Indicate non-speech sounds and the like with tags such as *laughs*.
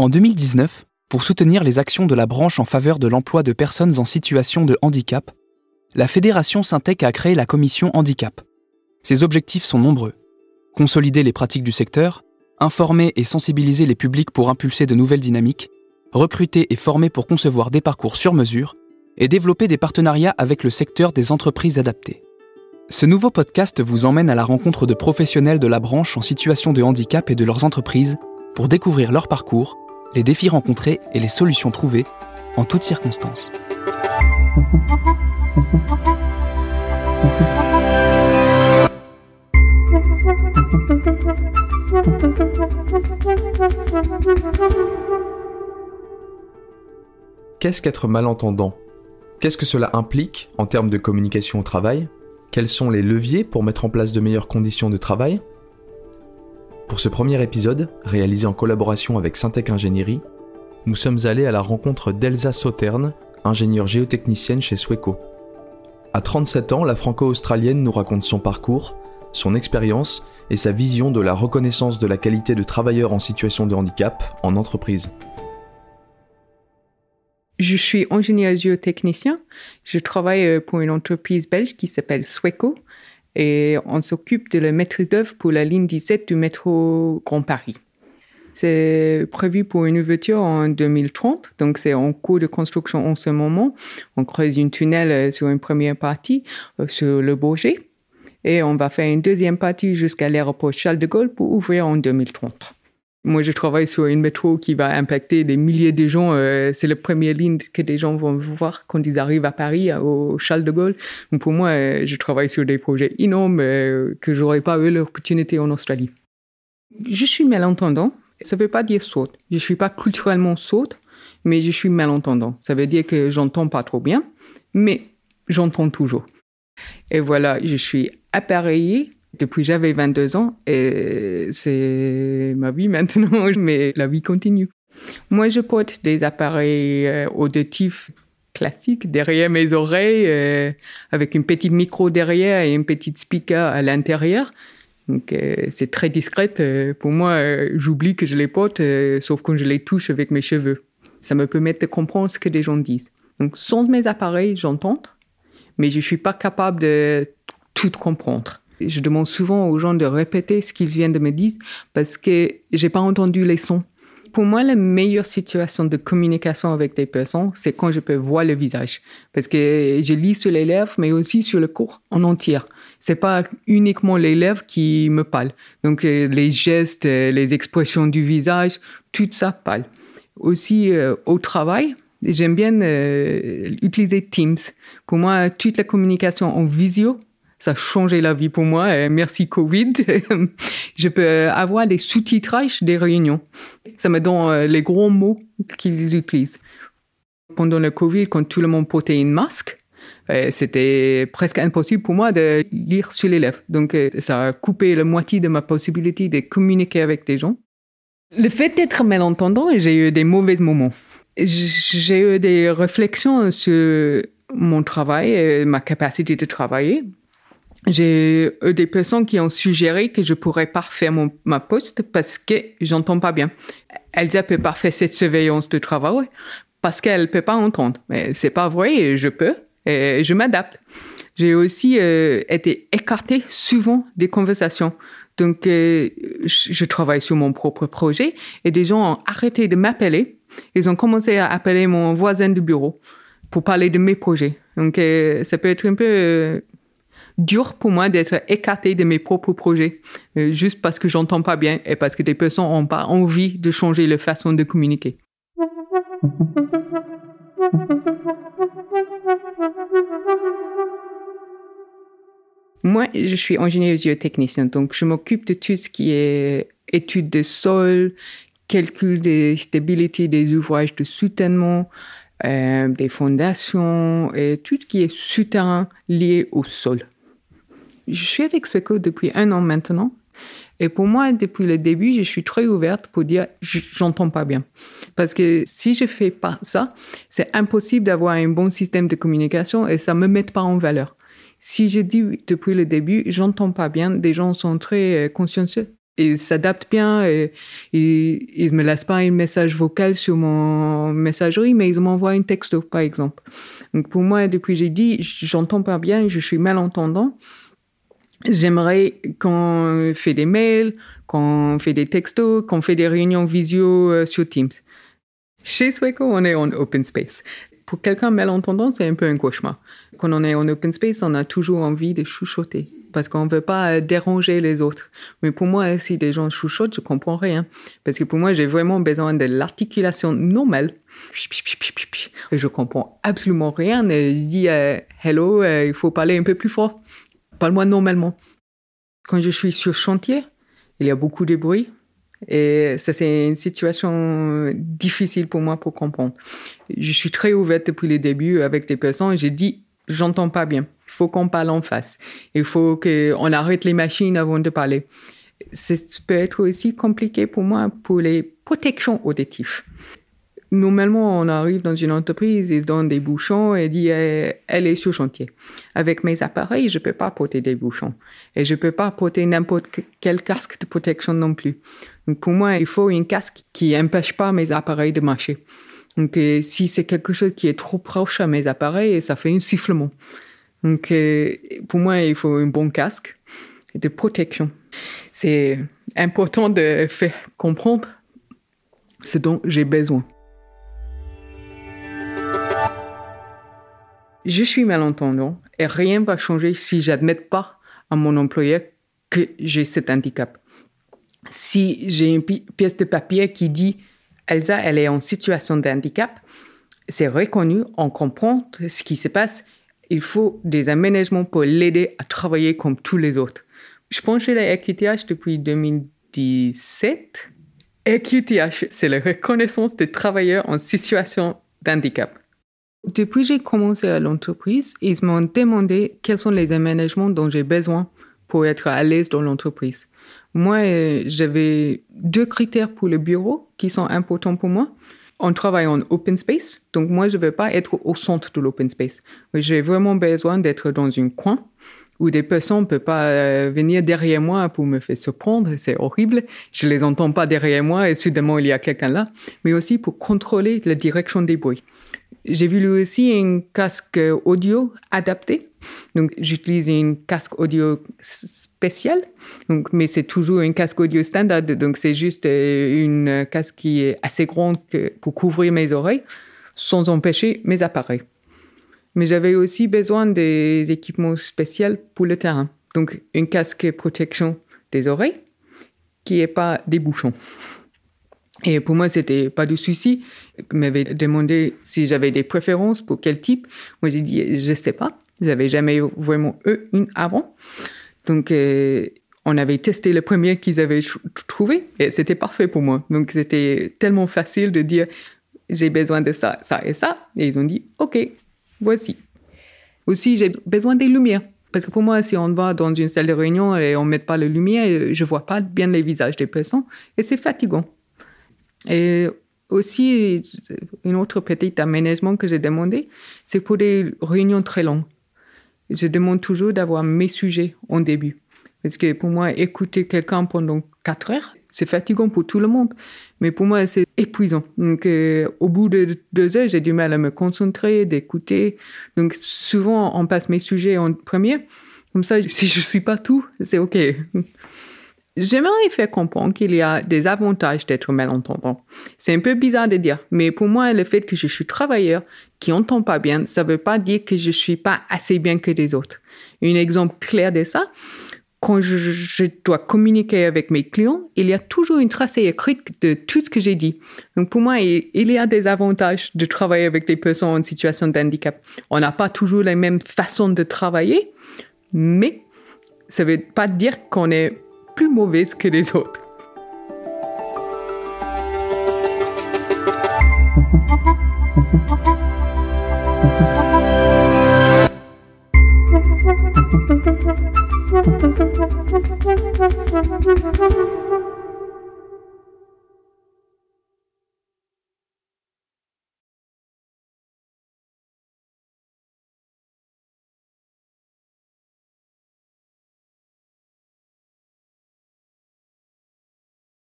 En 2019, pour soutenir les actions de la branche en faveur de l'emploi de personnes en situation de handicap, la Fédération Syntec a créé la commission handicap. Ses objectifs sont nombreux. Consolider les pratiques du secteur, informer et sensibiliser les publics pour impulser de nouvelles dynamiques, recruter et former pour concevoir des parcours sur mesure, et développer des partenariats avec le secteur des entreprises adaptées. Ce nouveau podcast vous emmène à la rencontre de professionnels de la branche en situation de handicap et de leurs entreprises pour découvrir leur parcours, les défis rencontrés et les solutions trouvées en toutes circonstances. Qu'est-ce qu'être malentendant? Qu'est-ce que cela implique en termes de communication au travail? Quels sont les leviers pour mettre en place de meilleures conditions de travail? Pour ce premier épisode, réalisé en collaboration avec Syntec Ingénierie, nous sommes allés à la rencontre d'Elsa Sauterne, ingénieure géotechnicienne chez Sweco. À 37 ans, la franco-australienne nous raconte son parcours, son expérience et sa vision de la reconnaissance de la qualité de travailleur en situation de handicap en entreprise. Je suis ingénieur géotechnicien. Je travaille euh, pour une entreprise belge qui s'appelle Sweco et on s'occupe de la maîtrise d'œuvre pour la ligne 17 du métro Grand Paris. C'est prévu pour une ouverture en 2030, donc c'est en cours de construction en ce moment. On creuse une tunnel euh, sur une première partie euh, sur le Bourget et on va faire une deuxième partie jusqu'à l'aéroport Charles de Gaulle pour ouvrir en 2030. Moi, je travaille sur une métro qui va impacter des milliers de gens. Euh, c'est la première ligne que des gens vont voir quand ils arrivent à Paris, au Charles de Gaulle. Donc pour moi, je travaille sur des projets énormes que j'aurais pas eu l'opportunité en Australie. Je suis malentendant. Ça ne veut pas dire sourde. Je ne suis pas culturellement sourde, mais je suis malentendant. Ça veut dire que j'entends pas trop bien, mais j'entends toujours. Et voilà, je suis appareillée depuis j'avais 22 ans et c'est ma vie *laughs* maintenant, mais la vie continue. Moi, je porte des appareils euh, auditifs classiques derrière mes oreilles, euh, avec une petite micro derrière et une petite speaker à l'intérieur. Donc euh, c'est très discret. Pour moi, j'oublie que je les porte, sauf quand je les touche avec mes cheveux. Ça me permet de comprendre ce que les gens disent. Donc sans mes appareils, j'entends, mais je ne suis pas capable de tout comprendre. Je demande souvent aux gens de répéter ce qu'ils viennent de me dire parce que j'ai pas entendu les sons. Pour moi, la meilleure situation de communication avec des personnes, c'est quand je peux voir le visage. Parce que je lis sur les lèvres, mais aussi sur le corps en entier c'est pas uniquement les lèvres qui me parlent. Donc euh, les gestes, euh, les expressions du visage, tout ça parle. Aussi euh, au travail, j'aime bien utiliser Teams. Pour moi, toute la communication en visio, ça a changé la vie pour moi. merci Covid. *laughs* je peux avoir des sous-titrages des réunions. Ça me donne les gros mots qu'ils utilisent. Pendant le Covid, quand tout le monde portait une masque, euh, c'était presque impossible pour moi de lire sur les lèvres. Donc, euh, ça a coupé la moitié de ma possibilité de communiquer avec des gens. Le fait d'être malentendant, j'ai eu des mauvais moments. J'ai eu des réflexions sur mon travail et ma capacité de travailler. J'ai eu des personnes qui ont suggéré que je pourrais pas faire mon, ma poste parce que j'entends pas bien. Elsa peut pas faire cette surveillance de travail parce qu'elle peut pas entendre. Mais c'est pas vrai, je peux et je m'adapte. J'ai aussi euh, été écartée souvent des conversations. Donc, euh, je travaille sur mon propre projet et des gens ont arrêté de m'appeler. Ils ont commencé à appeler mon voisin de bureau pour parler de mes projets. Donc, euh, ça peut être un peu dur pour moi d'être écarté de mes propres projets juste parce que j'entends pas bien et parce que des personnes n'ont pas envie de changer leur façon de communiquer. Moi, je suis ingénieur géotechnicien, donc je m'occupe de tout ce qui est étude des sols, calcul des stabilités des ouvrages de soutènement, euh, des fondations et tout ce qui est souterrain lié au sol. Je suis avec Sweco depuis un an maintenant. Et pour moi, depuis le début, je suis très ouverte pour dire j'entends pas bien. Parce que si je fais pas ça, c'est impossible d'avoir un bon système de communication et ça me met pas en valeur. Si je dis depuis le début, j'entends pas bien, des gens sont très euh, consciencieux. ils s'adaptent bien et, ils ne me laissent pas un message vocal sur mon messagerie, mais ils m'envoient un texto, par exemple. Donc pour moi, depuis j'ai dit, j'entends pas bien, je suis malentendant. J'aimerais qu'on fait des mails, qu'on fait des textos, qu'on fait des réunions visio euh, sur Teams. Chez Sweco, on est en open space. Pour quelqu'un malentendant, c'est un peu un cauchemar. Quand on est en open space, on a toujours envie de chuchoter parce qu'on ne veut pas euh, déranger les autres. Mais pour moi, si des gens chuchotent, je comprends rien. Parce que pour moi, j'ai vraiment besoin de l'articulation normale. Et je comprends absolument rien. Je dis euh, hello, il faut parler un peu plus fort. Parle-moi normalement. Quand je suis sur chantier, il y a beaucoup de bruit. Et ça, c'est une situation difficile pour moi pour comprendre. Je suis très ouverte depuis le début avec des personnes. J'ai dit, j'entends pas bien. Il faut qu'on parle en face. Il faut qu'on arrête les machines avant de parler. Ça peut être aussi compliqué pour moi pour les protections auditives. Normalement, on arrive dans une entreprise, ils donnent des bouchons et dit eh, elle est sur chantier. Avec mes appareils, je peux pas porter des bouchons et je peux pas porter n'importe quel casque de protection non plus. Donc pour moi, il faut un casque qui empêche pas mes appareils de marcher. Donc euh, si c'est quelque chose qui est trop proche à mes appareils, ça fait un sifflement. Donc, euh, pour moi, il faut un bon casque de protection. C'est important de faire comprendre ce dont j'ai besoin. Je suis malentendant et rien ne va changer si j'admets pas à mon employeur que j'ai cet handicap. Si j'ai une pièce de papier qui dit Elsa, elle est en situation de handicap, c'est reconnu, on comprend ce qui se passe il faut des aménagements pour l'aider à travailler comme tous les autres. Je pense chez la EQTH depuis 2017. EQTH, c'est la reconnaissance des travailleurs en situation d'handicap. Depuis que j'ai commencé à l'entreprise, ils m'ont demandé quels sont les aménagements dont j'ai besoin pour être à l'aise dans l'entreprise. Moi, euh, j'avais deux critères pour le bureau qui sont importants pour moi on travaille en open space, donc moi, je ne veux pas être au centre de l'open space. J'ai vraiment besoin d'être dans un coin où des personnes ne peuvent pas euh, venir derrière moi pour me faire surprendre, c'est horrible. Je les entends pas derrière moi et soudainement il y a quelqu'un là, mais aussi pour contrôler la direction des bruits. J'ai vu aussi un casque audio adapté. Donc, j'utilise un casque audio spécial, donc, mais c'est toujours un casque audio standard. Donc, c'est juste euh, une casque qui est assez grande pour couvrir mes oreilles sans empêcher mes appareils. Mais j'avais aussi besoin des équipements spéciaux pour le terrain. Donc, un casque protection des oreilles qui n'est pas des bouchons. Et pour moi, c'était pas de souci. Il m'avait demandé si j'avais des préférences pour quel type. Moi, j'ai dit, je sais pas. J'avais jamais vraiment eu une avant. Donc, euh, on avait testé le premier qu'ils avaient trouvé et c'était parfait pour moi. Donc, c'était tellement facile de dire, j'ai besoin de ça, ça et ça. Et ils ont dit, OK, voici. Aussi, j'ai besoin des lumières. Parce que pour moi, si on va dans une salle de réunion et on met pas les lumières, je vois pas bien les visages des personnes et c'est fatigant. Et aussi, un autre petit aménagement que j'ai demandé, c'est pour des réunions très longues. Je demande toujours d'avoir mes sujets en début. Parce que pour moi, écouter quelqu'un pendant quatre heures, c'est fatigant pour tout le monde. Mais pour moi, c'est épuisant. Donc, euh, au bout de deux heures, j'ai du mal à me concentrer, d'écouter. Donc, souvent, on passe mes sujets en premier. Comme ça, *laughs* si je suis pas tout, c'est OK. J'aimerais faire comprendre qu'il y a des avantages d'être malentendant. C'est un peu bizarre de dire, mais pour moi, le fait que je suis travailleur qui entend pas bien, ça veut pas dire que je suis pas assez bien que les autres. Un exemple clair de ça, quand je, dois communiquer avec mes clients, il y a toujours une tracée écrite de tout ce que j'ai dit. Donc pour moi, il, y a des avantages de travailler avec des personnes en situation de handicap. On n'a pas toujours la même façon de travailler, mais ça veut pas dire qu'on est plus mauvaise que les autres.